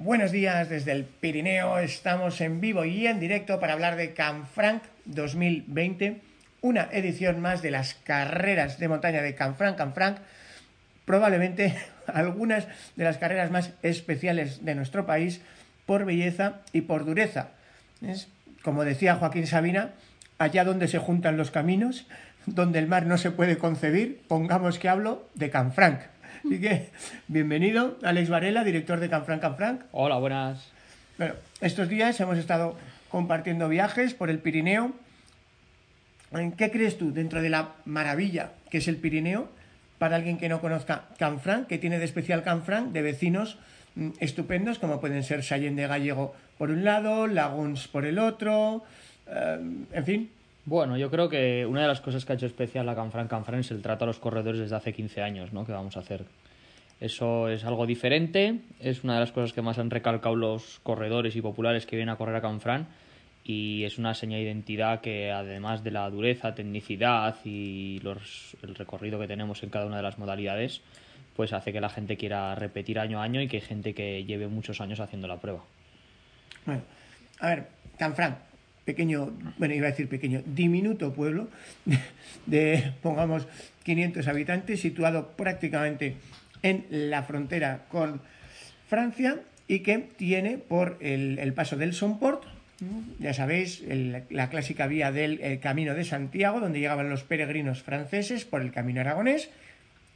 Buenos días desde el Pirineo. Estamos en vivo y en directo para hablar de Canfranc 2020, una edición más de las carreras de montaña de Canfranc. Canfranc, probablemente algunas de las carreras más especiales de nuestro país por belleza y por dureza. Es, como decía Joaquín Sabina, allá donde se juntan los caminos, donde el mar no se puede concebir, pongamos que hablo de Canfranc. Así que, bienvenido, Alex Varela, director de Canfranc Canfranc. Hola, buenas. Bueno, estos días hemos estado compartiendo viajes por el Pirineo. ¿En qué crees tú dentro de la maravilla que es el Pirineo para alguien que no conozca Canfranc, que tiene de especial Canfranc, de vecinos mm, estupendos como pueden ser Sallén de Gallego por un lado, Laguns por el otro, eh, en fin, bueno, yo creo que una de las cosas que ha hecho especial la Canfran Canfran es el trato a los corredores desde hace 15 años, ¿no? Que vamos a hacer. Eso es algo diferente, es una de las cosas que más han recalcado los corredores y populares que vienen a correr a Canfran y es una seña de identidad que además de la dureza, tecnicidad y los, el recorrido que tenemos en cada una de las modalidades, pues hace que la gente quiera repetir año a año y que hay gente que lleve muchos años haciendo la prueba. Bueno, a ver, Canfran, pequeño, bueno, iba a decir pequeño, diminuto pueblo de, pongamos, 500 habitantes, situado prácticamente en la frontera con Francia y que tiene por el, paso del Somport, ya sabéis, la clásica vía del Camino de Santiago, donde llegaban los peregrinos franceses por el Camino Aragonés,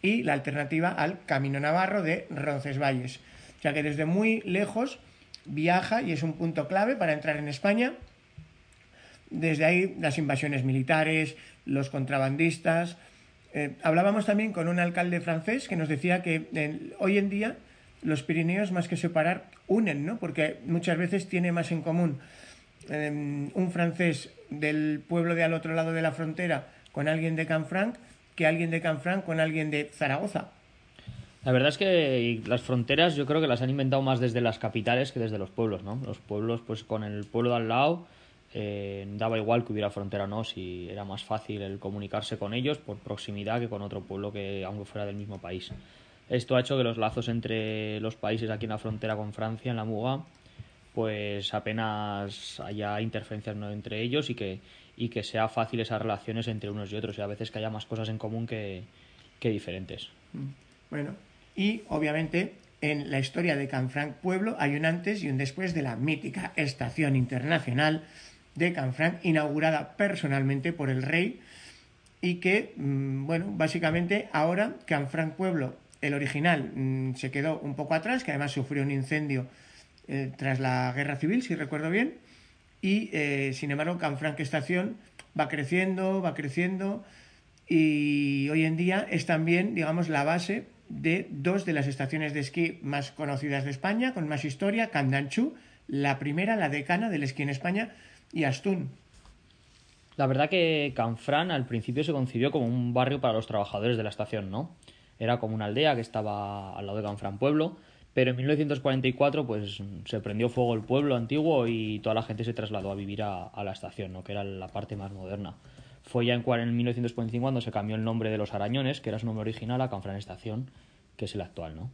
y la alternativa al Camino Navarro de Roncesvalles. O sea que desde muy lejos viaja y es un punto clave para entrar en España desde ahí las invasiones militares, los contrabandistas. Eh, hablábamos también con un alcalde francés que nos decía que hoy en día los Pirineos, más que separar, unen, ¿no? Porque muchas veces tiene más en común em, un francés del pueblo de al otro lado de la frontera con alguien de Canfranc que alguien de Canfranc con alguien de Zaragoza. La verdad es que las fronteras yo creo que las han inventado más desde las capitales que desde los pueblos, ¿no? Los pueblos, pues con el pueblo de al lado eh, daba igual que hubiera frontera o no, si era más fácil el comunicarse con ellos por proximidad que con otro pueblo que aunque fuera del mismo país. Esto ha hecho que los lazos entre los países aquí en la frontera con Francia, en la Muga, pues apenas haya interferencias ¿no? entre ellos y que, y que sea fácil esas relaciones entre unos y otros y a veces que haya más cosas en común que, que diferentes. Mm. Bueno, y obviamente en la historia de Canfranc Pueblo hay un antes y un después de la mítica estación internacional de Canfranc, inaugurada personalmente por el rey y que, mm, bueno, básicamente ahora Canfranc Pueblo, el original, mm, se quedó un poco atrás, que además sufrió un incendio eh, tras la guerra civil, si recuerdo bien, y eh, sin embargo Canfranc Estación va creciendo, va creciendo y hoy en día es también, digamos, la base de dos de las estaciones de esquí más conocidas de España, con más historia, Candanchú, la primera, la decana del esquí en España, y Astún. La verdad que Canfrán al principio se concibió como un barrio para los trabajadores de la estación, ¿no? Era como una aldea que estaba al lado de Canfrán Pueblo, pero en 1944 pues se prendió fuego el pueblo antiguo y toda la gente se trasladó a vivir a, la estación, ¿no? Que era la parte más moderna. Fue ya en, en 1945 cuando se cambió el nombre de los Arañones, que era su nombre original, a Canfrán Estación, que es el actual, ¿no?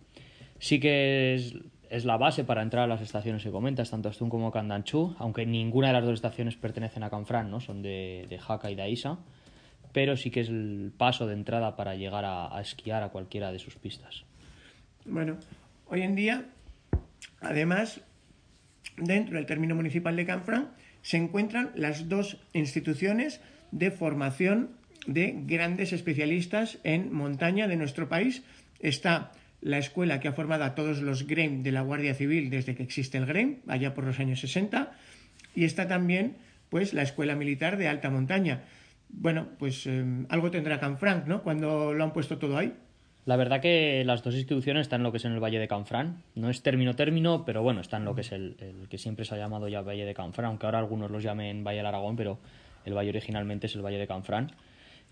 Sí que es es la base para entrar a las estaciones que comentas, tanto Astún como Candanchú, aunque ninguna de las dos estaciones pertenecen a Canfrán, ¿no? son de, de Jaca y de Aisa, pero sí que es el paso de entrada para llegar a, esquiar a cualquiera de sus pistas. Bueno, hoy en día, además, dentro del término municipal de Canfrán, se encuentran las dos instituciones de formación de grandes especialistas en montaña de nuestro país. Está la escuela que ha formado a todos los GREM de la Guardia Civil desde que existe el GREM, allá por los años 60, y está también pues la Escuela Militar de Alta Montaña. Bueno, pues em, algo tendrá Canfranc, ¿no? Cuando lo han puesto todo ahí. La verdad que las dos instituciones están en lo que es en el Valle de Canfrán. No es término-término, pero bueno, está en lo que es el, el, que siempre se ha llamado ya Valle de Canfrán, aunque ahora algunos los llamen Valle del Aragón, pero el valle originalmente es el Valle de Canfrán.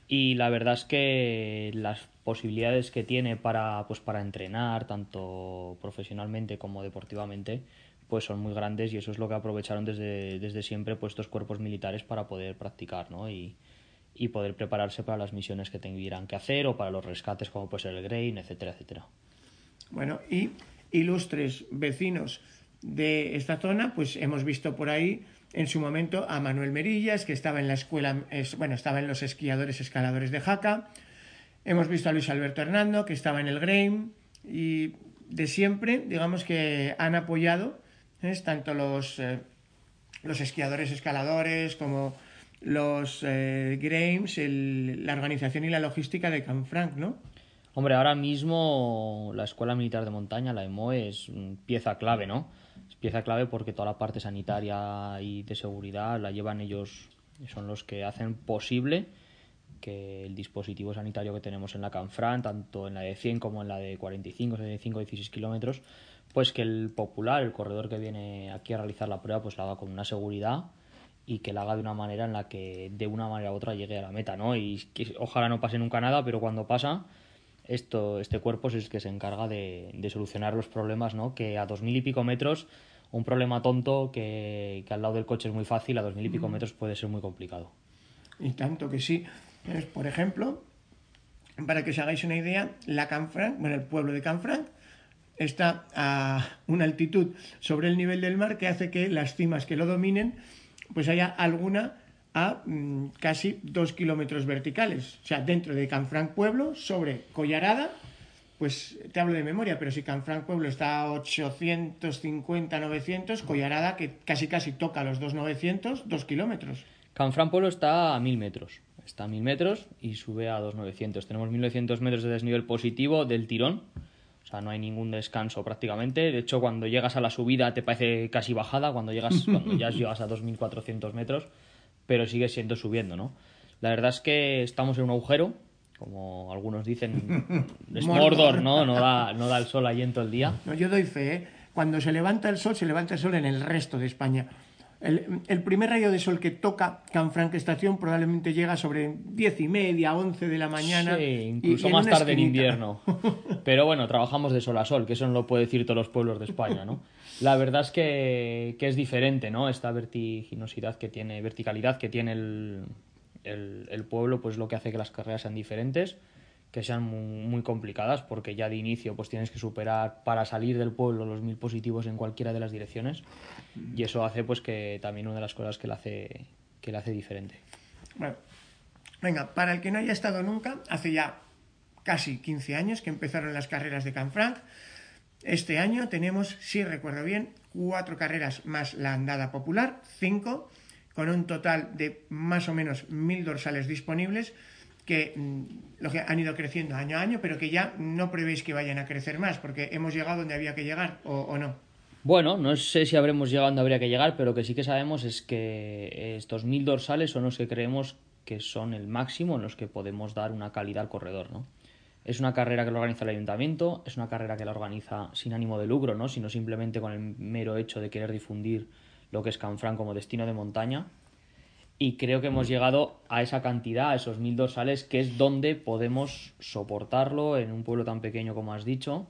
Y la verdad es que las posibilidades que tiene para, pues, para entrenar, tanto profesionalmente como deportivamente, pues son muy grandes y eso es lo que aprovecharon desde, desde siempre pues, estos cuerpos militares para poder practicar, ¿no? Y, y poder prepararse para las misiones que tuvieran que hacer o para los rescates como puede ser el Grain, etcétera, etcétera. Bueno, y ilustres vecinos de esta zona, pues hemos visto por ahí en su momento a Manuel Merillas, que estaba en la escuela, es, bueno, estaba en los esquiadores escaladores de Jaca. Hemos visto a Luis Alberto Hernando, que estaba en el Grain. Y de siempre, digamos que han apoyado ¿eh? tanto los, eh, los esquiadores escaladores como los eh, la organización y la logística de Canfranc, ¿no? Hombre, ahora mismo la Escuela Militar de Montaña, la EMOE, es pieza clave, ¿no? Es pieza clave porque toda la parte sanitaria y de seguridad la llevan ellos, son los que hacen posible que el dispositivo sanitario que tenemos en la Canfran, tanto en la de 100 como en la de 45, 75, 16 kilómetros, pues que el popular, el corredor que viene aquí a realizar la prueba, pues la haga con una seguridad y que la haga de una manera en la que de una manera u otra llegue a la meta, ¿no? Y que ojalá no pase nunca nada, pero cuando pasa, esto, este cuerpo es el que se encarga de, solucionar los problemas, ¿no? Que a dos mil y pico metros, un problema tonto que, al lado del coche es muy fácil, a dos mil y pico metros puede ser muy complicado. Y tanto que sí. Por ejemplo, para que os hagáis una idea, la Canfranc, bueno, el pueblo de Canfranc, está a una altitud sobre el nivel del mar que hace que las cimas que lo dominen pues haya alguna a mm, casi dos kilómetros verticales. O sea, dentro de Canfranc Pueblo, sobre Collarada, pues te hablo de memoria, pero si Canfranc Pueblo está a 850, 900, Collarada, que casi casi toca los 2,900, dos kilómetros. Canfranc Pueblo está a 1000 metros. Está a 1000 metros y sube a 2,900. Tenemos 1900 metros de desnivel positivo del tirón o sea, no hay ningún descanso prácticamente. De hecho, cuando llegas a la subida te parece casi bajada, cuando llegas, cuando ya llegas a 2.400 metros, pero sigue siendo subiendo, ¿no? La verdad es que estamos en un agujero, como algunos dicen, es Mordor, ¿no? No da, no da el sol ahí en todo el día. No, yo doy fe, ¿eh? Cuando se levanta el sol, se levanta el sol en el resto de España. El, primer rayo de sol que toca Canfranc Estación probablemente llega sobre diez y media, once de la mañana. Sí, incluso más tarde en invierno. Pero bueno, trabajamos de sol a sol, que eso no lo puede decir todos los pueblos de España, ¿no? La verdad es que, es diferente, ¿no? Esta vertiginosidad que tiene, verticalidad que tiene el, el pueblo, pues lo que hace que las carreras sean diferentes que sean muy, complicadas porque ya de inicio pues tienes que superar para salir del pueblo los mil positivos en cualquiera de las direcciones y eso hace pues que también una de las cosas que le hace que hace diferente. Bueno, venga, para el que no haya estado nunca, hace ya casi 15 años que empezaron las carreras de Canfranc. Este año tenemos, si recuerdo bien, cuatro carreras más la andada popular, cinco, con un total de más o menos mil dorsales disponibles que, mm, lo que han ido creciendo año a año, pero que ya no prevéis que vayan a crecer más, porque hemos llegado donde había que llegar, o, no. Bueno, no sé si habremos llegado donde habría que llegar, pero lo que sí que sabemos es que estos mil dorsales son los que creemos que son el máximo en los que podemos dar una calidad al corredor, ¿no? Es una carrera que lo organiza el ayuntamiento, es una carrera que la organiza sin ánimo de lucro, ¿no? Sino simplemente con el mero hecho de querer difundir lo que es Canfrán como destino de montaña y creo que hemos llegado a esa cantidad, a esos mil dorsales, que es donde podemos soportarlo en un pueblo tan pequeño como has dicho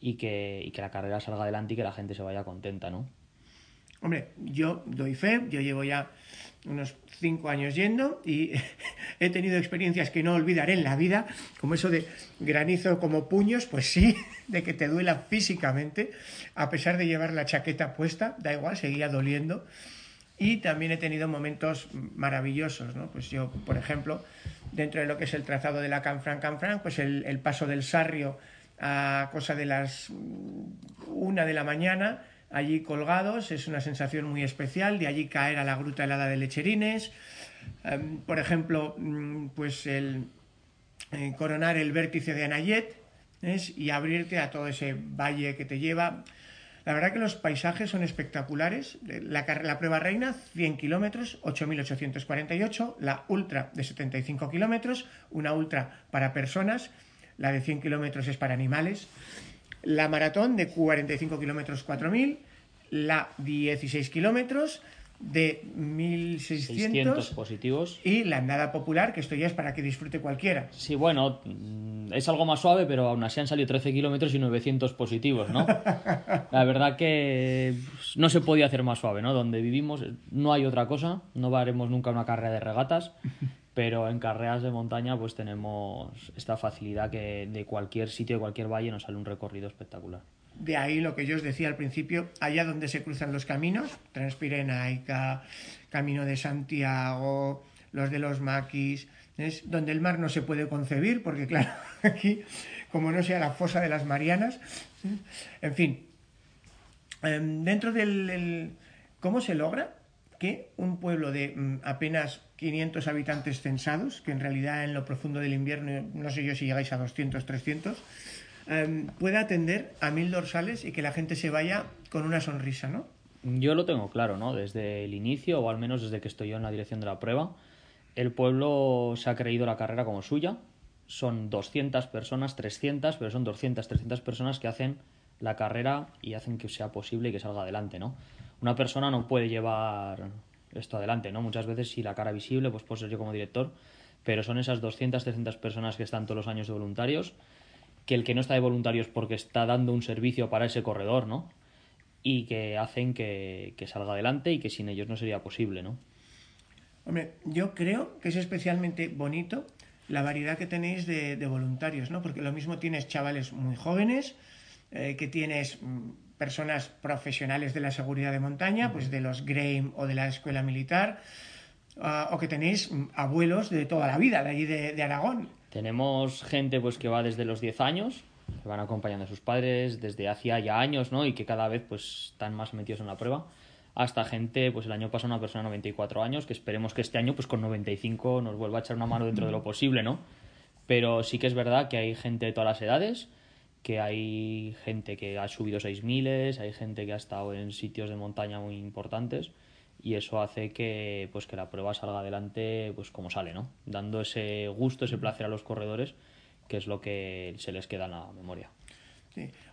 y que, y que la carrera salga adelante y que la gente se vaya contenta, ¿no? Hombre, yo doy fe, yo llevo ya unos cinco años yendo y he tenido experiencias que no olvidaré en la vida, como eso de granizo como puños, pues sí, de que te duela físicamente, a pesar de llevar la chaqueta puesta, da igual, seguía doliendo y también he tenido momentos maravillosos, ¿no? Pues yo, por ejemplo, dentro de lo que es el trazado de la Canfran Canfran, pues el, el paso del Sarrio a cosa de las una de la mañana, allí colgados, es una sensación muy especial, de allí caer a la gruta helada de Lecherines, em, por ejemplo, mm, pues el eh, coronar el vértice de Anayet y abrirte a todo ese valle que te lleva la verdad que los paisajes son espectaculares. La, la prueba reina, 100 kilómetros, 8.848. La ultra, de 75 kilómetros. Una ultra para personas, la de 100 kilómetros es para animales, la maratón de 45 kilómetros 4000, la 16 kilómetros de 1600 positivos y la andada popular, que esto ya es para que disfrute cualquiera. Sí, bueno, mm, es algo más suave, pero aún así han salido 13 kilómetros y 900 positivos, ¿no? La verdad que pues, no se podía hacer más suave, ¿no? Donde vivimos no hay otra cosa, no haremos nunca una carrera de regatas, pero en carreras de montaña pues tenemos esta facilidad que de cualquier sitio, de cualquier valle nos sale un recorrido espectacular. De ahí lo que yo os decía al principio, allá donde se cruzan los caminos, Transpirenaica, Camino de Santiago, los de los maquis, es donde el mar no se puede concebir, porque claro, aquí, como no sea la fosa de las Marianas, en fin, em, dentro del... ¿Cómo se logra que un pueblo de mm, apenas 500 habitantes censados, que en realidad en lo profundo del invierno, no sé yo si llegáis a 200, 300, Em, pueda atender a mil dorsales y que la gente se vaya con una sonrisa, ¿no? Yo lo tengo claro, ¿no? Desde el inicio, o al menos desde que estoy yo en la dirección de la prueba, el pueblo se ha creído la carrera como suya. Son 200 personas, 300, pero son 200, 300 personas que hacen la carrera y hacen que sea posible y que salga adelante, ¿no? Una persona no puede llevar esto adelante, ¿no? Muchas veces si la cara visible, pues puedo ser yo como director, pero son esas 200, 300 personas que están todos los años de voluntarios que el que no está de voluntario es porque está dando un servicio para ese corredor, ¿no? Y que hacen que, salga adelante y que sin ellos no sería posible, ¿no? Hombre, yo creo que es especialmente bonito la variedad que tenéis de, voluntarios, ¿no? Porque lo mismo tienes chavales muy jóvenes, eh, que tienes mm, personas profesionales de la seguridad de montaña, pues de los GRAME o de la escuela militar, ah, o que tenéis abuelos de toda la vida, de allí de Aragón, tenemos gente pues que va desde los 10 años, que van acompañando a sus padres desde hacía ya años, ¿no? Y que cada vez pues están más metidos en la prueba. Hasta gente, pues el año pasado una persona de 94 años, que esperemos que este año pues con 95 nos vuelva a echar una mano dentro de lo posible, ¿no? Pero sí que es verdad que hay gente de todas las edades, que hay gente que ha subido 6.000, hay gente que ha estado en sitios de montaña muy importantes y eso hace que pues que la prueba salga adelante pues como sale no dando ese gusto ese placer a los corredores que es lo que se les queda en la memoria.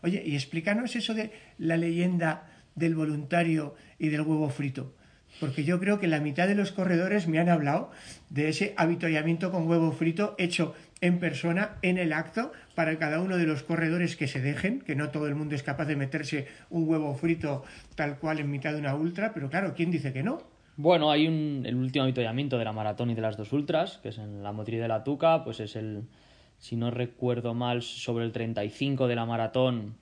Oye y explícanos eso de la leyenda del voluntario y del huevo frito porque yo creo que la mitad de los corredores me han hablado de ese avituallamiento con huevo frito hecho en persona, en el acto, para cada uno de los corredores que se dejen, que no todo el mundo es capaz de meterse un huevo frito tal cual en mitad de una ultra, pero claro, ¿quién dice que no? Bueno, hay un, el último avituallamiento de la maratón y de las dos ultras, que es en la motriz de la Tuca, pues es el, si no recuerdo mal, sobre el 35 de la maratón,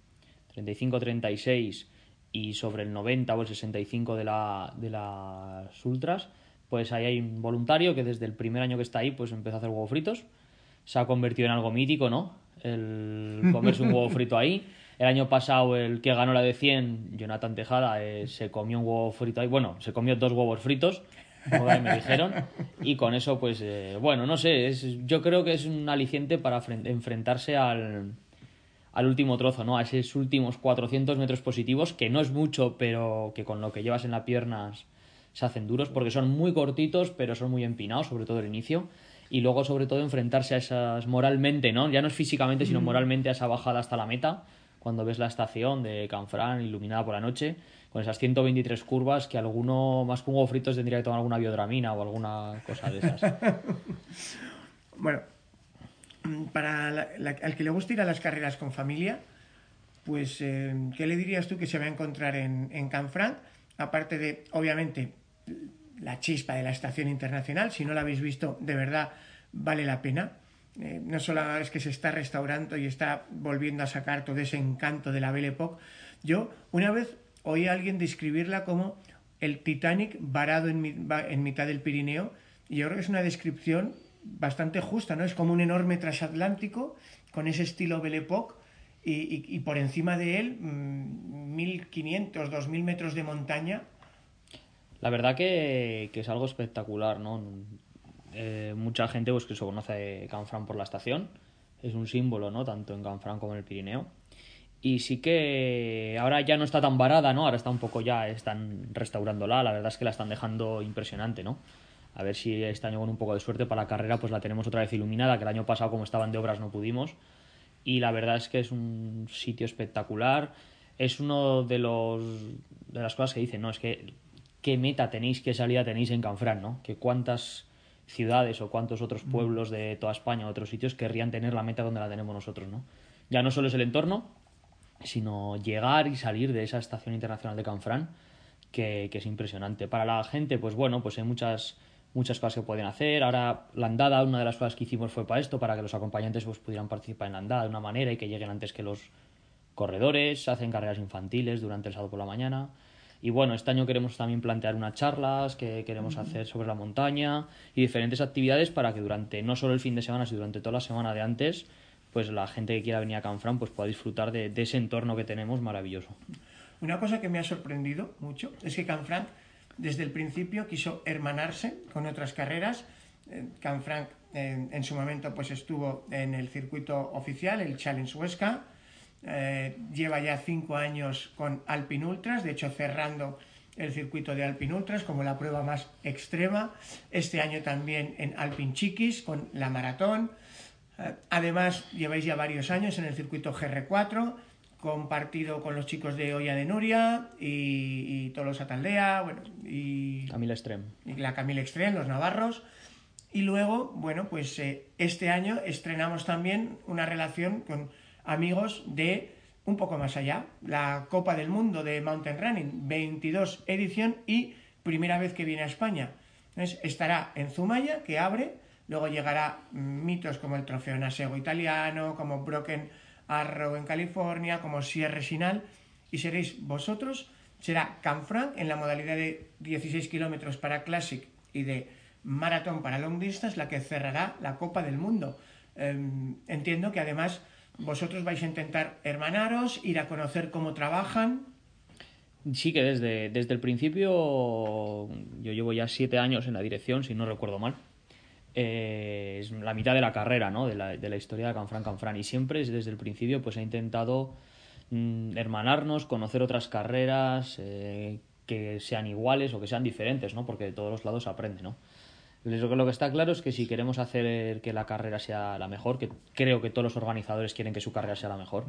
35-36, y sobre el 90 o el 65 de, la, de las ultras, pues ahí hay un voluntario que desde el primer año que está ahí pues empezó a hacer huevos fritos. Se ha convertido en algo mítico, ¿no? El comerse un huevo frito ahí. El año pasado el que ganó la de 100, Jonathan Tejada, eh, se comió un huevo frito ahí. Bueno, se comió dos huevos fritos, como me dijeron. Y con eso, pues, eh, bueno, no sé, es, yo creo que es un aliciente para enfrentarse al, al último trozo, ¿no? A esos últimos 400 metros positivos, que no es mucho, pero que con lo que llevas en las piernas se hacen duros, porque son muy cortitos, pero son muy empinados, sobre todo el inicio. Y luego, sobre todo, enfrentarse a esas moralmente, ¿no? Ya no es físicamente, sino mm. moralmente a esa bajada hasta la meta, cuando ves la estación de Canfrán iluminada por la noche, con esas 123 curvas que alguno más que un huevo tendría que tomar alguna biodramina o alguna cosa de esas. bueno, Mm, para al que le gusta ir a las carreras con familia, pues, eh, ¿qué le dirías tú que se va a encontrar en, en Canfranc? Aparte de, obviamente, la chispa de la estación internacional, si no la habéis visto, de verdad vale la pena. Eh, no solo es que se está restaurando y está volviendo a sacar todo ese encanto de la Belle Époque. Yo una vez oí a alguien describirla como el Titanic varado en, en mitad del Pirineo y yo creo que es una descripción bastante justa, ¿no? Es como un enorme transatlántico con ese estilo Belle Époque y, por encima de él 1500, mm, 2000 metros de montaña. La verdad que, es algo espectacular, ¿no? Eh, mucha gente pues, que se conoce Canfrán por la estación, es un símbolo, ¿no? Tanto en Canfrán como en el Pirineo. Y sí que ahora ya no está tan varada, ¿no? Ahora está un poco ya, están restaurándola, la verdad es que la están dejando impresionante, ¿no? A ver si este año con un poco de suerte para la carrera pues la tenemos otra vez iluminada, que el año pasado como estaban de obras no pudimos. y la verdad es que es un sitio espectacular. Es uno de los de las cosas que dicen, ¿no? Es que qué meta tenéis, qué salida tenéis en Canfrán, ¿no? Que cuántas ciudades o cuántos otros pueblos de toda España o otros sitios querrían tener la meta donde la tenemos nosotros, ¿no? Ya no solo es el entorno, sino llegar y salir de esa estación internacional de Canfrán, que, que es impresionante. Para la gente, pues bueno, pues hay muchas muchas cosas que pueden hacer. Ahora, la andada, una de las cosas que hicimos fue para esto, para que los acompañantes pues, pudieran participar en la andada de una manera y que lleguen antes que los corredores. hacen carreras infantiles durante el sábado por la mañana. Y bueno, este año queremos también plantear unas charlas que queremos hacer sobre la montaña y diferentes actividades para que durante no solo el fin de semana, sino durante toda la semana de antes, pues la gente que quiera venir a Canfrán pues pueda disfrutar de, de ese entorno que tenemos maravilloso. Una cosa que me ha sorprendido mucho es que Canfrán desde el principio quiso hermanarse con otras carreras. Eh, Canfranc eh, en su momento pues estuvo en el circuito oficial, el Challenge Huesca. Eh, lleva ya cinco años con Alpin Ultras, de hecho cerrando el circuito de Alpin Ultras como la prueba más extrema. Este año también en Alpin Chiquis con la maratón. además, lleváis ya varios años en el circuito GR4 compartido con los chicos de Olla de Nuria y, todos los Ataldea, bueno, y... Camila Extrem. Y la Camila Extrem, los navarros. Y luego, bueno, pues eh, este año estrenamos también una relación con amigos de un poco más allá, la Copa del Mundo de Mountain Running, 22 edición y primera vez que viene a España. Entonces, estará en Zumaya, que abre, luego llegará mitos como el Trofeo Nasego italiano, como Broken Arrow en California, como Sierra Sinal, y seréis vosotros, será Canfranc en la modalidad de 16 kilómetros para Classic y de maratón para long distance, la que cerrará la Copa del Mundo. Em, entiendo que además vosotros vais a intentar hermanaros, ir a conocer cómo trabajan. Sí, que desde, desde el principio, yo llevo ya siete años en la dirección, si no recuerdo mal. Eh, es la mitad de la carrera, ¿no? De la, de la historia de Canfrán Canfrán. Y siempre desde el principio pues he intentado mm, hermanarnos, conocer otras carreras eh, que sean iguales o que sean diferentes, ¿no? Porque de todos los lados se aprende, ¿no? Lo que está claro es que si queremos hacer que la carrera sea la mejor, que creo que todos los organizadores quieren que su carrera sea la mejor,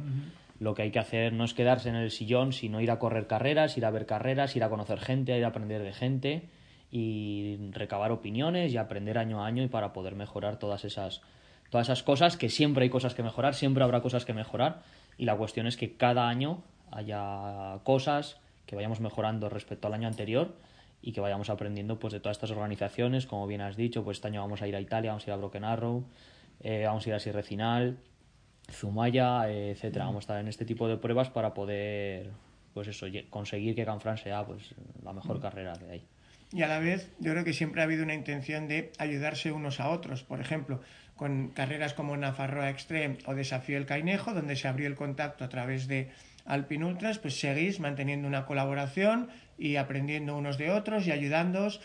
lo que hay que hacer no es quedarse en el sillón, sino ir a correr carreras, ir a ver carreras, ir a conocer gente, ir a aprender de gente y recabar opiniones y aprender año a año y para poder mejorar todas esas todas esas cosas que siempre hay cosas que mejorar, siempre habrá cosas que mejorar. Y la cuestión es que cada año haya cosas que vayamos mejorando respecto al año anterior y que vayamos aprendiendo pues de todas estas organizaciones, como bien has dicho, pues este año vamos a ir a Italia, vamos a ir a Broken Arrow, eh, vamos a ir a Sierra Final, Zumaya, eh, etcétera. Vamos a estar en este tipo de pruebas para poder pues eso, conseguir que Canfrán sea pues la mejor carrera de ahí y a la vez yo creo que siempre ha habido una intención de ayudarse unos a otros. Por ejemplo, con carreras como Nafarroa Extreme o Desafío el Cainejo, donde se abrió el contacto a través de Alpin Ultras, pues seguís manteniendo una colaboración y aprendiendo unos de otros y ayudándoos.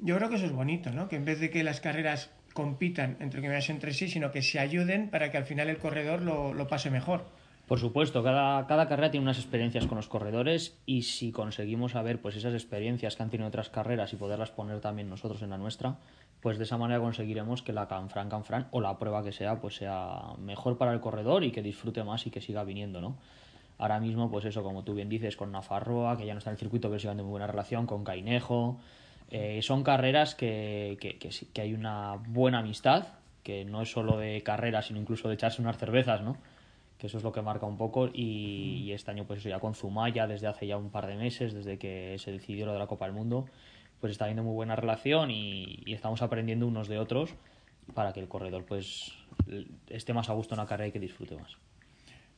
Yo creo que eso es bonito, ¿no? Que en vez de que las carreras compitan entre comillas entre sí, sino que se ayuden para que al final el corredor lo, lo pase mejor. Por supuesto, cada, cada, carrera tiene unas experiencias con los corredores y si conseguimos saber pues esas experiencias que han tenido otras carreras y poderlas poner también nosotros en la nuestra, pues de esa manera conseguiremos que la Canfran Canfran o la prueba que sea pues sea mejor para el corredor y que disfrute más y que siga viniendo, ¿no? Ahora mismo, pues eso, como tú bien dices, con Nafarroa, que ya no está en el circuito, pero sigue de muy buena relación, con Cainejo. Eh, son carreras que, que, que, que hay una buena amistad, que no es solo de carreras, sino incluso de echarse unas cervezas, ¿no? Que eso es lo que marca un poco y, este año pues eso ya con Zumaya desde hace ya un par de meses desde que se decidió lo de la Copa del Mundo pues está habiendo muy buena relación y, estamos aprendiendo unos de otros para que el corredor pues esté más a gusto en la carrera y que disfrute más.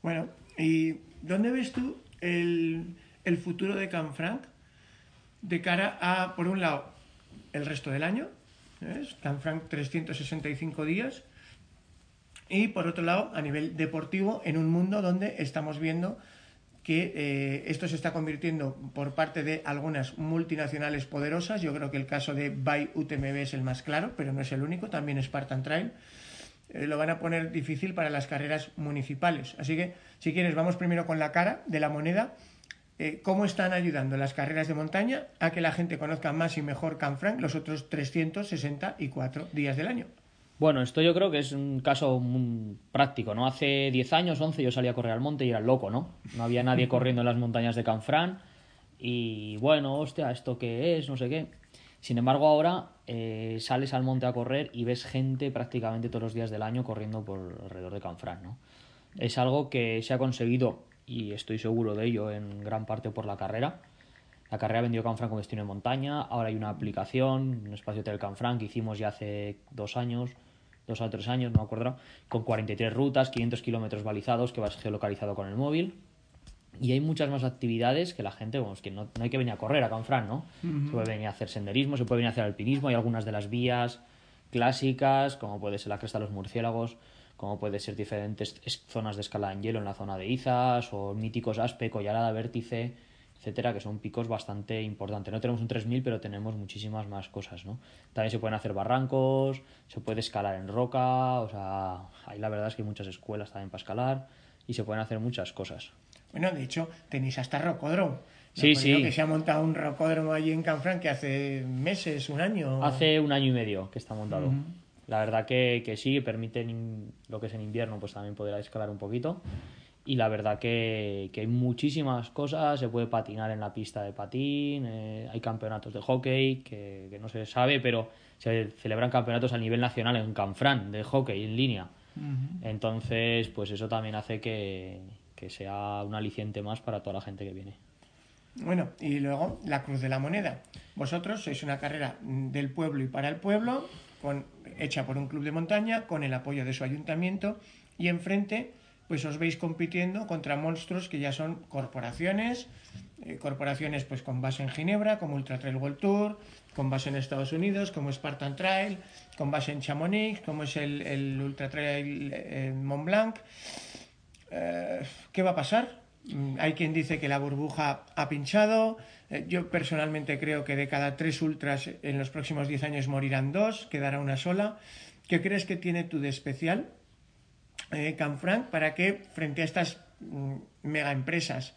Bueno y dónde ves tú el, el futuro de Canfranc de cara a por un lado el resto del año ¿ves? Canfranc 365 días y por otro lado, a nivel deportivo, en un mundo donde estamos viendo que eh, esto se está convirtiendo por parte de algunas multinacionales poderosas. Yo creo que el caso de Bay UTMB es el más claro, pero no es el único, también Spartan Trail. Eh, lo van a poner difícil para las carreras municipales. Así que, si quieres, vamos primero con la cara de la moneda. Eh, ¿Cómo están ayudando las carreras de montaña a que la gente conozca más y mejor Canfranc los otros 364 días del año? Bueno, esto yo creo que es un caso muy práctico, ¿no? Hace 10 años, 11, yo salía a correr al monte y era loco, ¿no? No había nadie corriendo en las montañas de Canfrán y bueno, hostia, ¿esto qué es? No sé qué. Sin embargo, ahora eh, sales al monte a correr y ves gente prácticamente todos los días del año corriendo por alrededor de Canfrán, ¿no? Es algo que se ha conseguido, y estoy seguro de ello, en gran parte por la carrera. La carrera vendió Canfrán con destino en montaña, ahora hay una aplicación, un espacio Hotel Canfrán que hicimos ya hace dos años, dos o tres años, no me acuerdo, con 43 rutas, 500 kilómetros balizados que vas geolocalizado con el móvil y hay muchas más actividades que la gente, vamos, que no, no, hay que venir a correr a Canfrán, ¿no? Se puede venir a hacer senderismo, se puede venir a hacer alpinismo, hay algunas de las vías clásicas, como puede ser la Cresta de los Murciélagos, como puede ser diferentes zonas de escalada en hielo en la zona de Izas, o míticos Aspe, Collarada, Vértice, etcétera, que son picos bastante importantes. No tenemos un 3000, pero tenemos muchísimas más cosas, ¿no? También se pueden hacer barrancos, se puede escalar en roca, o sea, ahí la verdad es que hay muchas escuelas también para escalar y se pueden hacer muchas cosas. Bueno, de hecho, tenéis hasta rocódromo. Sí, sí. Que se ha montado un rocódromo allí en Canfrán que hace meses, un año. Hace un año y medio que está montado. Uh -huh. La verdad que, que sí, permite lo que es en invierno, pues también poder escalar un poquito. Y la verdad que, que hay muchísimas cosas, se puede patinar en la pista de patín, eh, hay campeonatos de hockey que, que, no se sabe, pero se celebran campeonatos a nivel nacional en Canfrán de hockey en línea. Uh -huh. Entonces, pues eso también hace que, que sea un aliciente más para toda la gente que viene. Bueno, y luego la Cruz de la Moneda. Vosotros sois una carrera del pueblo y para el pueblo, con, hecha por un club de montaña, con el apoyo de su ayuntamiento, y enfrente pues os veis compitiendo contra monstruos que ya son corporaciones, eh, corporaciones pues con base en Ginebra, como Ultra Trail World Tour, con base en Estados Unidos, como Spartan Trail, con base en Chamonix, como es el, el Ultra Trail eh, Mont Blanc. Eh, ¿Qué va a pasar? Mm, Hay quien dice que la burbuja ha pinchado. Yo personalmente creo que de cada tres ultras en los próximos 10 años morirán dos, quedará una sola. ¿Qué crees que tiene tú de especial, eh, Canfranc, para que frente a estas mm, mega empresas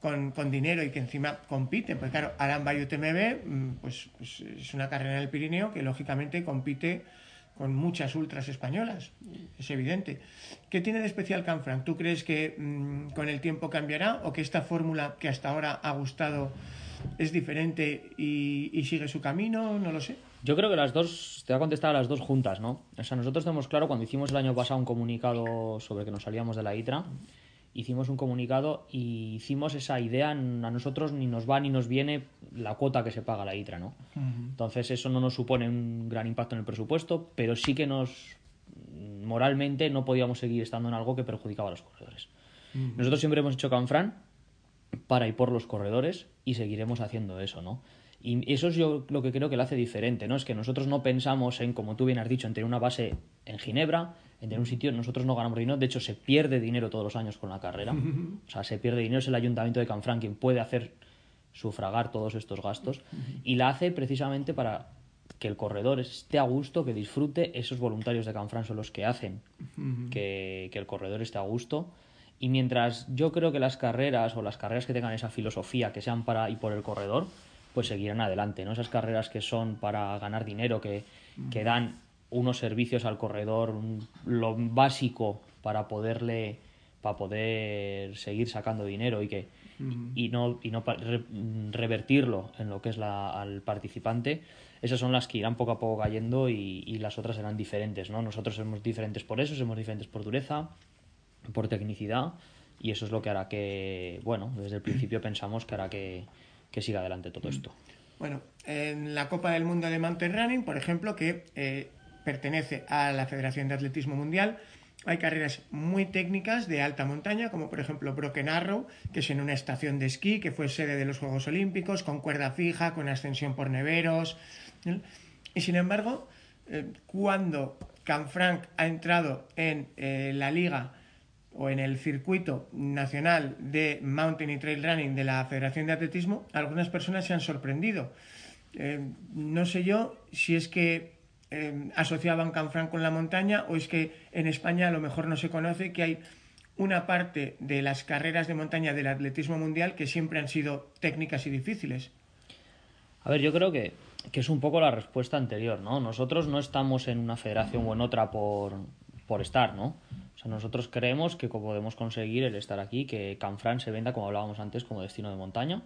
con, con, dinero y que encima compiten? Pues claro, Aramba y UTMB mm, pues, pues es una carrera en el Pirineo que lógicamente compite con muchas ultras españolas, es evidente. ¿Qué tiene de especial Canfranc? ¿Tú crees que mmm, con el tiempo cambiará o que esta fórmula que hasta ahora ha gustado es diferente y, y, sigue su camino? No lo sé. Yo creo que las dos, te voy a contestar a las dos juntas, ¿no? O sea, nosotros tenemos claro cuando hicimos el año pasado un comunicado sobre que nos salíamos de la ITRA, hicimos un comunicado y hicimos esa idea, a nosotros ni nos va ni nos viene la cuota que se paga la ITRA, ¿no? Uh -huh. Entonces eso no nos supone un gran impacto en el presupuesto, pero sí que nos moralmente no podíamos seguir estando en algo que perjudicaba a los corredores. Uh -huh. Nosotros siempre hemos hecho Canfran para y por los corredores y seguiremos haciendo eso, ¿no? Y eso es yo lo que creo que lo hace diferente, ¿no? Es que nosotros no pensamos en, como tú bien has dicho, en tener una base en Ginebra, en tener un sitio, nosotros no ganamos dinero, de hecho se pierde dinero todos los años con la carrera, o sea, se pierde dinero, es el ayuntamiento de Canfranc quien puede hacer sufragar todos estos gastos y la hace precisamente para que el corredor esté a gusto, que disfrute, esos voluntarios de Canfranc son los que hacen que, que el corredor esté a gusto y mientras yo creo que las carreras o las carreras que tengan esa filosofía que sean para y por el corredor, pues seguirán adelante, ¿no? Esas carreras que son para ganar dinero, que, que dan unos servicios al corredor, un, lo básico para poderle para poder seguir sacando dinero y que y no y no re, revertirlo en lo que es la, al participante esas son las que irán poco a poco cayendo y, y, las otras serán diferentes no nosotros somos diferentes por eso somos diferentes por dureza por tecnicidad y eso es lo que hará que bueno desde el principio pensamos que hará que, que siga adelante todo esto bueno en la Copa del Mundo de Mountain Running por ejemplo que eh, pertenece a la Federación de Atletismo Mundial. Hay carreras muy técnicas de alta montaña, como por ejemplo Broken Arrow, que es en una estación de esquí que fue sede de los Juegos Olímpicos, con cuerda fija, con ascensión por neveros. Y sin embargo, eh, cuando Canfranc ha entrado en eh, la liga o en el circuito nacional de Mountain y Trail Running de la Federación de Atletismo, algunas personas se han sorprendido. Eh, no sé yo si es que eh, asociaban Canfranc con la montaña o es que en España a lo mejor no se conoce que hay una parte de las carreras de montaña del atletismo mundial que siempre han sido técnicas y difíciles. A ver, yo creo que que es un poco la respuesta anterior, ¿no? Nosotros no estamos en una federación o en otra por, por estar, ¿no? O sea, nosotros creemos que podemos conseguir el estar aquí, que Canfrán se venda, como hablábamos antes, como destino de montaña.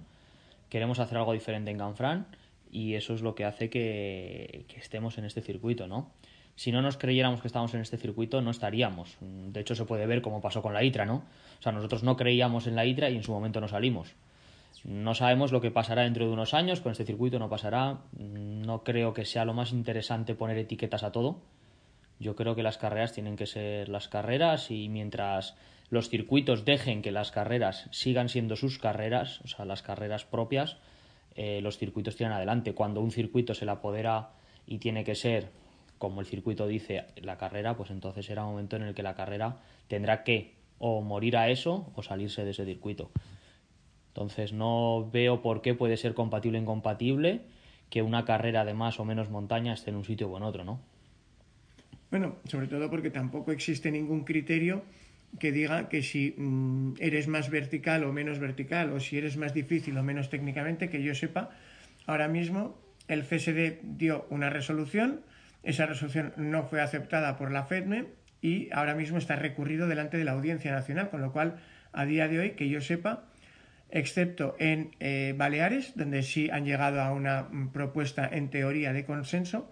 Queremos hacer algo diferente en Canfrán y eso es lo que hace que, estemos en este circuito, ¿no? Si no nos creyéramos que estábamos en este circuito, no estaríamos. De hecho, se puede ver como pasó con la ITRA, ¿no? O sea, nosotros no creíamos en la ITRA y en su momento no salimos. No sabemos lo que pasará dentro de unos años, con este circuito no pasará. No creo que sea lo más interesante poner etiquetas a todo. Yo creo que las carreras tienen que ser las carreras y mientras los circuitos dejen que las carreras sigan siendo sus carreras, o sea, las carreras propias, eh, los circuitos tiran adelante. Cuando un circuito se le apodera y tiene que ser, como el circuito dice, la carrera, pues entonces será un momento en el que la carrera tendrá que o morir a eso o salirse de ese circuito. Entonces no veo por qué puede ser compatible o incompatible que una carrera de más o menos montaña esté en un sitio o en otro, ¿no? Bueno, sobre todo porque tampoco existe ningún criterio que diga que si mm, eres más vertical o menos vertical, o si eres más difícil o menos técnicamente, que yo sepa, ahora mismo el FSD dio una resolución, esa resolución no fue aceptada por la FEDME y ahora mismo está recurrido delante de la Audiencia Nacional, con lo cual, a día de hoy, que yo sepa, excepto en eh, Baleares, donde sí han llegado a una mm, propuesta en teoría de consenso.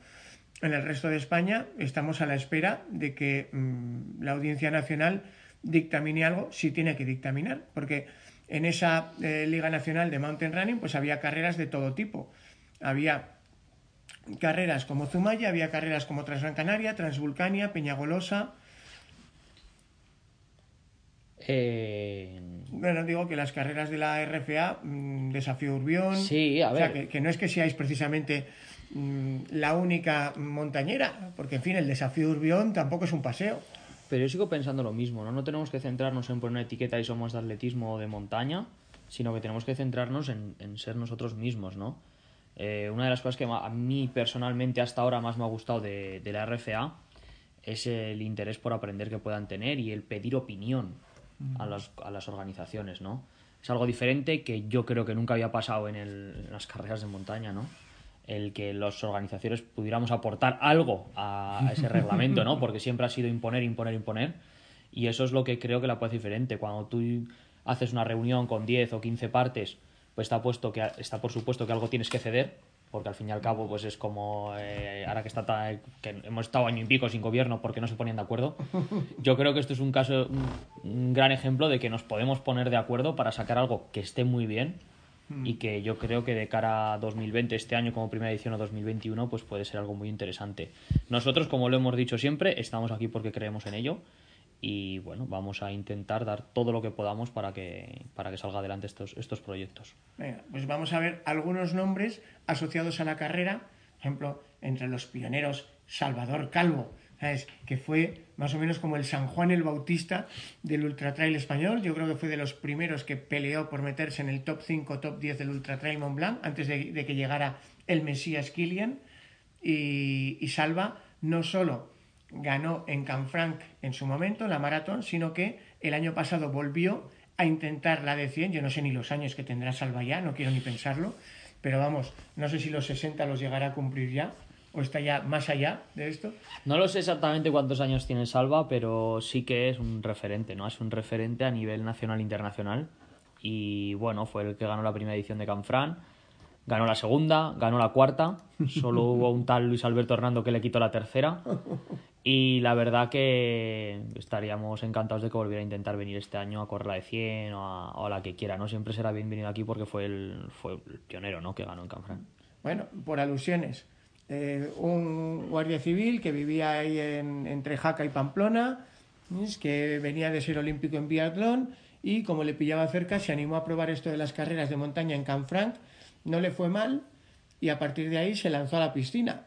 En el resto de España estamos a la espera de que mm, la Audiencia Nacional dictamine algo, si tiene que dictaminar, porque en esa eh, Liga Nacional de Mountain Running pues había carreras de todo tipo. Había carreras como Zumaya, había carreras como Transgran Canaria, Transvulcania, Peñagolosa, Eh, Bueno, digo que las carreras de la RFA, mm, Desafío Urbión. Sí, a O sea, ver. que, que no es que seáis precisamente la única montañera, porque en fin, el Desafío Urbión tampoco es un paseo. Pero yo sigo pensando lo mismo, ¿no? No tenemos que centrarnos en poner una etiqueta y somos de atletismo o de montaña, sino que tenemos que centrarnos en, en ser nosotros mismos, ¿no? Eh, una de las cosas que a mí personalmente hasta ahora más me ha gustado de, de la RFA es el interés por aprender que puedan tener y el pedir opinión a, las, a las organizaciones, ¿no? Es algo diferente que yo creo que nunca había pasado en, el- en las carreras de montaña, ¿no? El que las organizaciones pudiéramos aportar algo a, a ese reglamento, ¿no? Porque siempre ha sido imponer, imponer, imponer. Y eso es lo que creo que la puede hacer diferente. Cuando tú haces una reunión con 10 o 15 partes, pues está puesto que está por supuesto que algo tienes que ceder, porque al fin y al cabo pues es como eh, ahora que está que hemos estado año y pico sin gobierno porque no se ponían de acuerdo. Yo creo que esto es un caso un, un gran ejemplo de que nos podemos poner de acuerdo para sacar algo que esté muy bien y que yo creo que de cara a 2020, este año como primera edición o 2021, pues puede ser algo muy interesante. Nosotros, como lo hemos dicho siempre, estamos aquí porque creemos en ello y bueno, vamos a intentar dar todo lo que podamos para que, para que salga adelante estos, estos proyectos. Venga, pues vamos a ver algunos nombres asociados a la carrera. Por ejemplo, entre los pioneros, Salvador Calvo, que fue más o menos como el San Juan el Bautista del Ultra Trail español. Yo creo que fue de los primeros que peleó por meterse en el top 5, top 10 del Ultra Trail Mont Blanc antes de, de que llegara el Mesías Kilian. Y, y Salva no solo ganó en Canfranc en su momento la maratón, sino que el año pasado volvió a intentar la de 100. Yo no sé ni los años que tendrá Salva ya, no quiero ni pensarlo, pero vamos, no sé si los 60 los llegará a cumplir ya o está ya más allá de esto. No lo sé exactamente cuántos años tiene Salva, pero sí que es un referente, ¿no? Es un referente a nivel nacional e internacional. Y bueno, fue el que ganó la primera edición de Canfrán, ganó la segunda, ganó la cuarta. Solo hubo un tal Luis Alberto Hernando que le quitó la tercera. Y la verdad que estaríamos encantados de que volviera a intentar venir este año a correr la de 100 o a, o a la que quiera, ¿no? Siempre será bienvenido aquí porque fue el, fue el pionero, ¿no? Que ganó en Canfrán. Bueno, por alusiones. Eh, un guardia civil que vivía ahí en- entre Jaca y Pamplona, que venía de ser olímpico en biatlón y como le pillaba cerca se animó a probar esto de las carreras de montaña en Canfranc, no le fue mal y a partir de ahí se lanzó a la piscina.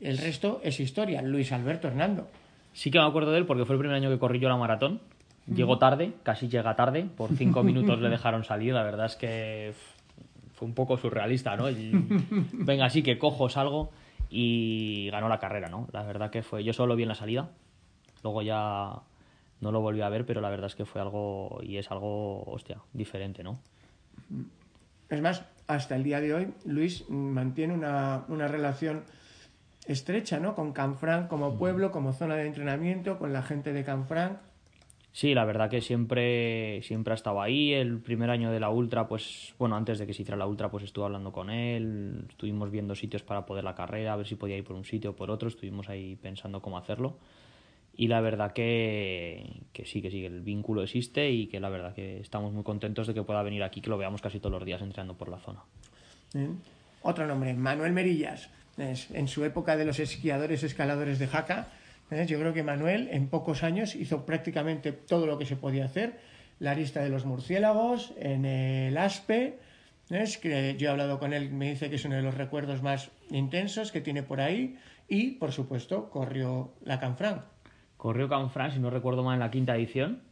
El resto es historia, Luis Alberto Hernando. Sí que me acuerdo de él porque fue el primer año que corrí yo la maratón. Llegó tarde, casi llega tarde. Por cinco minutos le dejaron salir. La verdad es que fue un poco surrealista, ¿no? Y, venga, sí que cojo, salgo y ganó la carrera, ¿no? La verdad que fue. Yo solo vi en la salida. Luego ya no lo volví a ver, pero la verdad es que fue algo y es algo, hostia, diferente, ¿no? Es más, hasta el día de hoy, Luis mantiene una, una relación estrecha, ¿no? Con Canfranc como pueblo, como zona de entrenamiento, con la gente de Canfranc. Sí, la verdad que siempre, siempre ha estado ahí. El primer año de la Ultra, pues, bueno, antes de que se hiciera la Ultra, pues estuve hablando con él. Estuvimos viendo sitios para poder la carrera, a ver si podía ir por un sitio o por otro. Estuvimos ahí pensando cómo hacerlo. Y la verdad que, que sí, que sí, el vínculo existe y que la verdad que estamos muy contentos de que pueda venir aquí, que lo veamos casi todos los días entrenando por la zona. ¿Eh? Otro nombre, Manuel Merillas. En su época de los esquiadores escaladores de Jaca, ¿eh? yo creo que Manuel en pocos años hizo prácticamente todo lo que se podía hacer. La lista de los murciélagos, en el Aspe, es que yo he hablado con él, me dice que es uno de los recuerdos más intensos que tiene por ahí y, por supuesto, corrió la Canfranc. Corrió Canfranc, si no recuerdo mal, en la quinta edición.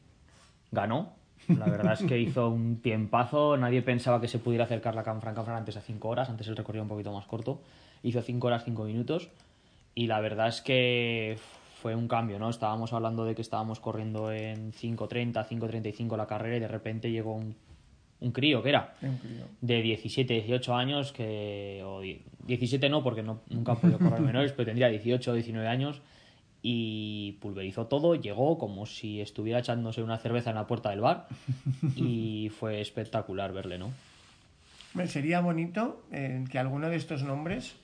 Ganó. La verdad es que hizo un tiempazo. Nadie pensaba que se pudiera acercar la. Canfranc antes a 5 horas, antes el recorrido un poquito más corto. Hizo 5 horas 5 minutos. Y la verdad es que fue un cambio, ¿no? Estábamos hablando de que estábamos corriendo en 5.30, 5.35 la carrera y de repente llegó un, un crío, que era? Un crío. De 17, 18 años, que... O 17 no, porque no, nunca han podido correr menores, pero tendría 18 o 19 años y pulverizó todo, llegó como si estuviera echándose una cerveza en la puerta del bar y fue espectacular verle, ¿no? Sería bonito eh, que alguno de estos nombres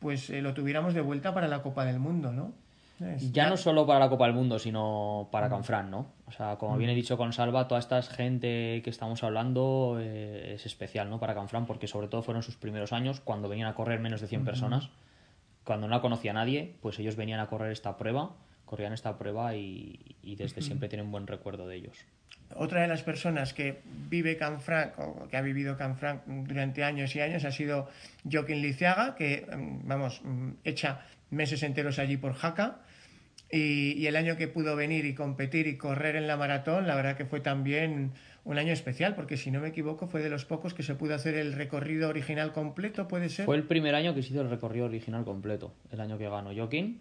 pues eh, lo tuviéramos de vuelta para la Copa del Mundo, ¿no? Es- Ya no solo para la Copa del Mundo, sino para Canfrán, ¿no? O sea, como bien he dicho con Salva, toda esta gente que estamos hablando eh, es especial, ¿no? Para Canfrán, porque sobre todo fueron sus primeros años, cuando venían a correr menos de 100 personas, cuando no la conocía nadie, pues ellos venían a correr esta prueba, corrían esta prueba y, y desde siempre tienen buen recuerdo de ellos. Otra de las personas que vive Canfranc o que ha vivido Canfranc durante años y años ha sido Joaquín Liceaga, que, mm, vamos, mm, echa meses enteros allí por Jaca. Y, el año que pudo venir y competir y correr en la maratón, la verdad que fue también un año especial, porque si no me equivoco fue de los pocos que se pudo hacer el recorrido original completo, ¿puede ser? Fue el primer año que se hizo el recorrido original completo, el año que ganó Joaquín.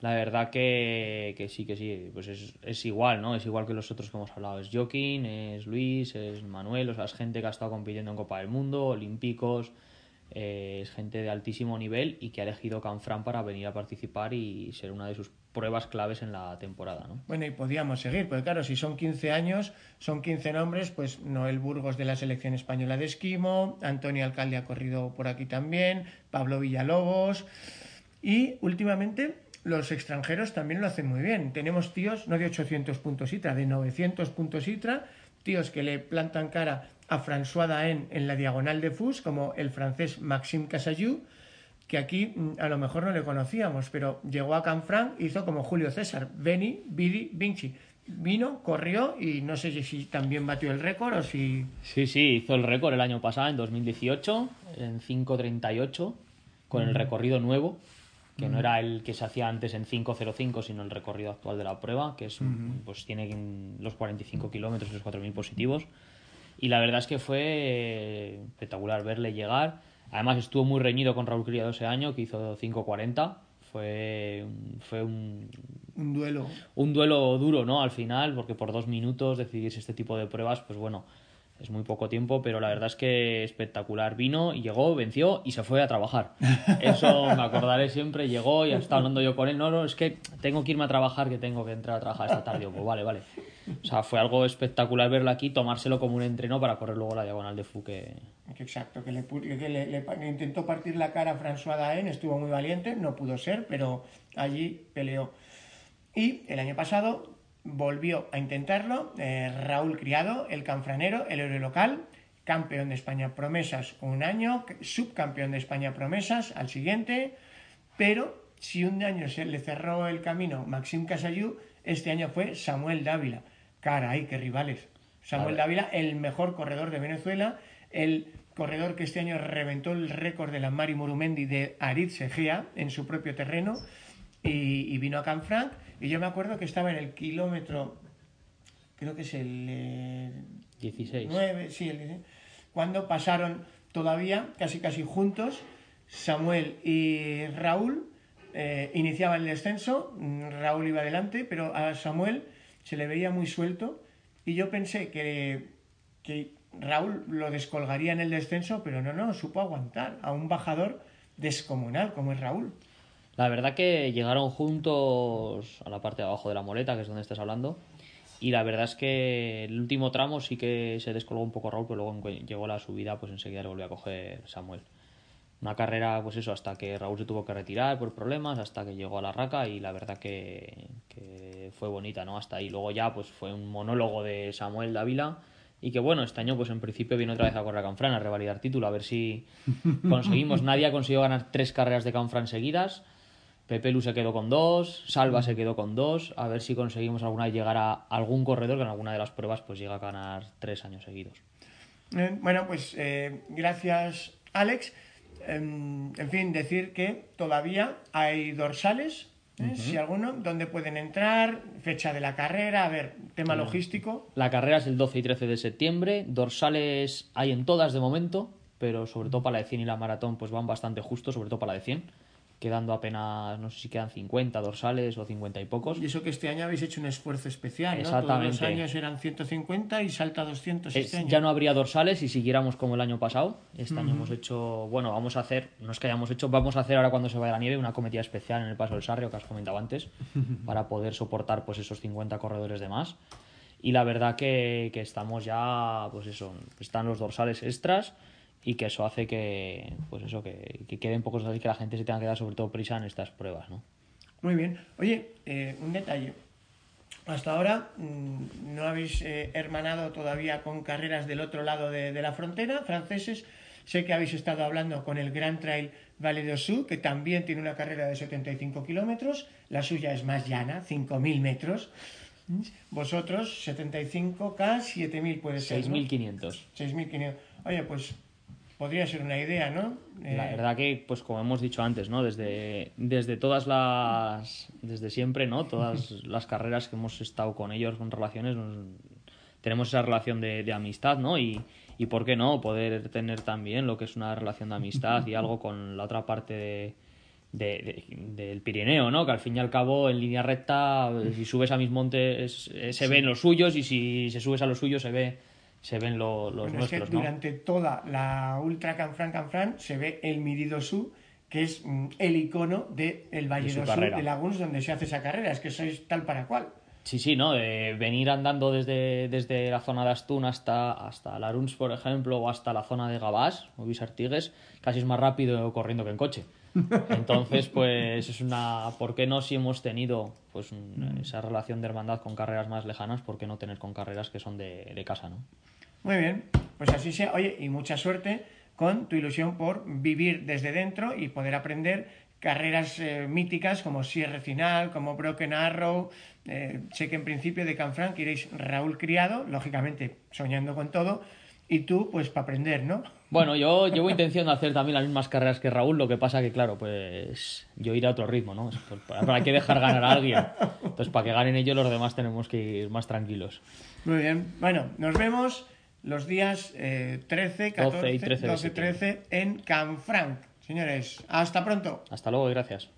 La verdad que, que sí, que sí, pues es, es igual, ¿no? Es igual que los otros que hemos hablado. Es Joaquín, es Luis, es Manuel, o sea, es gente que ha estado compitiendo en Copa del Mundo, Olímpicos, eh, es gente de altísimo nivel y que ha elegido Canfrán para venir a participar y ser una de sus pruebas claves en la temporada, ¿no? Bueno, y podíamos seguir, porque claro, si son 15 años, son 15 nombres, pues Noel Burgos de la selección española de esquimo, Antonio Alcalde ha corrido por aquí también, Pablo Villalobos, y últimamente los extranjeros también lo hacen muy bien. Tenemos tíos, no de 800 puntos ITRA, de 900 puntos ITRA, tíos que le plantan cara a François Daen en la diagonal de Fus, como el francés Maxime Casayou, que aquí mm, a lo mejor no le conocíamos, pero llegó a Canfranc, hizo como Julio César, Beni, Vidi, Vinci. Vino, corrió y no sé si también batió el récord o si... Sí, sí, hizo el récord el año pasado, en 2018, en 5.38, con el recorrido nuevo, que no era el que se hacía antes en 5.05, sino el recorrido actual de la prueba, que es, pues tiene los 45 kilómetros y los 4.000 positivos. Y la verdad es que fue espectacular verle llegar. Además estuvo muy reñido con Raúl Criado ese año, que hizo 5.40. Fue, fue un, Un duelo. un duelo duro, ¿no? Al final, porque por dos minutos decidirse este tipo de pruebas, pues bueno, es muy poco tiempo, pero la verdad es que espectacular. Vino y llegó, venció y se fue a trabajar. Eso me acordaré siempre. Llegó y estaba hablando yo con él. No, no, es que tengo que irme a trabajar, que tengo que entrar a trabajar esta tarde. Yo, pues vale, vale. O sea, fue algo espectacular verlo aquí, tomárselo como un entreno para correr luego la diagonal de Fuque. Exacto, que, le, intentó partir la cara a François Daen, estuvo muy valiente, no pudo ser, pero allí peleó. Y el año pasado volvió a intentarlo eh, Raúl Criado, el canfranero, el héroe local, campeón de España promesas un año, subcampeón de España promesas al siguiente, pero si un año se le cerró el camino Maxime Casayú, este año fue Samuel Dávila. Caray, qué rivales. Samuel. Dávila, el mejor corredor de Venezuela, el corredor que este año reventó el récord de la Mari Morumendi de Aritz Egea en su propio terreno y, y vino a Canfranc. Y yo me acuerdo que estaba en el kilómetro, creo que es el eh, 16. 9, sí, el- cuando pasaron todavía casi casi juntos Samuel y Raúl eh, iniciaban el descenso, Raúl iba adelante, pero a Samuel se le veía muy suelto y yo pensé que, que Raúl lo descolgaría en el descenso, pero no, no, supo aguantar a un bajador descomunal como es Raúl. La verdad que llegaron juntos a la parte de abajo de la moleta, que es donde estás hablando, y la verdad es que el último tramo sí que se descolgó un poco Raúl, pero luego llegó la subida, pues enseguida le volvió a coger Samuel. Una carrera, pues eso, hasta que Raúl se tuvo que retirar por problemas, hasta que llegó a la raca y la verdad que, que fue bonita, ¿no? Hasta ahí. Luego ya, pues fue un monólogo de Samuel Dávila y que bueno, este año pues en principio viene otra vez a correr a Canfrán a revalidar título, a ver si conseguimos. Nadie ha conseguido ganar tres carreras de Canfrán seguidas. Pepe Lu se quedó con dos, Salva se quedó con dos, a ver si conseguimos alguna vez llegar a algún corredor que en alguna de las pruebas pues llega a ganar tres años seguidos. Eh, bueno, pues eh, gracias Alex. Em, en fin, decir que todavía hay dorsales, ¿eh? si alguno, donde pueden entrar, fecha de la carrera, a ver, tema logístico. La carrera es el 12 y 13 de septiembre, dorsales hay en todas de momento, pero sobre todo para la de 100 y la maratón pues van bastante justos, sobre todo para la de 100 quedando apenas, no sé si quedan 50 dorsales o 50 y pocos. Y eso que este año habéis hecho un esfuerzo especial, ¿no? Exactamente. Todos los años eran 150 y salta 200 este Ya no habría dorsales si siguiéramos como el año pasado. Este año hemos hecho, bueno, vamos a hacer, no es que hayamos hecho, vamos a hacer ahora cuando se vaya la nieve una cometida especial en el Paso del Sarrio, que has comentado antes, para poder soportar pues esos 50 corredores de más. Y la verdad que, que estamos ya, pues eso, están los dorsales extras y que eso hace que pues eso que, que queden pocos y que la gente se tenga que dar sobre todo prisa en estas pruebas ¿no? muy bien. Oye eh, un detalle. Hasta ahora mmm, no habéis eh, hermanado todavía con carreras del otro lado de, de, la frontera franceses. Sé que habéis estado hablando con el Grand Trail Valle de Sud que también tiene una carrera de 75 kilómetros. La suya es más llana 5.000 metros. Vosotros 75K 7.000 puede ser 6.500 ¿no? 6.500 oye pues podría ser una idea, ¿no? La eh, verdad que, pues como hemos dicho antes, ¿no? Desde, desde todas las, desde siempre, ¿no? Todas las carreras que hemos estado con ellos, con relaciones, tenemos esa relación de, de amistad, ¿no? Y, y, ¿por qué no? Poder tener también lo que es una relación de amistad y algo con la otra parte de, de, de, del Pirineo, ¿no? Que al fin y al cabo, en línea recta, si subes a mis montes se sí. ven los suyos y si se subes a los suyos se ve se ven lo, los bueno, nuestros, es que ¿no? durante toda la Ultra Canfrán Canfrán se ve el Mirido Sur, que es mm, el icono del de Valle de Sur de Laguns donde se hace esa carrera, es que sois tal para cual. Sí, sí, ¿no? De venir andando desde, desde la zona de Astún hasta, hasta Laruns, por ejemplo, o hasta la zona de Gabás o Visartigues, casi es más rápido corriendo que en coche. Entonces, pues es una... ¿Por qué no si hemos tenido pues esa relación de hermandad con carreras más lejanas, por qué no tener con carreras que son de, de casa, ¿no? Muy bien, pues así sea. Oye, y mucha suerte con tu ilusión por vivir desde dentro y poder aprender carreras eh, míticas como Sierra Final, como Broken Arrow. Eh, sé que en principio de Canfranc iréis Raúl Criado, lógicamente soñando con todo, y tú, pues para aprender, ¿no? Bueno, yo llevo intención de hacer también las mismas carreras que Raúl, lo que pasa que, claro, pues yo iré a otro ritmo, ¿no? Pues, hay que dejar ganar a alguien. Entonces, para que ganen ellos, los demás tenemos que ir más tranquilos. Muy bien. Bueno, nos vemos los días eh, 13, 14, 12 y 13, 12, 13 en Canfranc. Señores, hasta pronto. Hasta luego y gracias.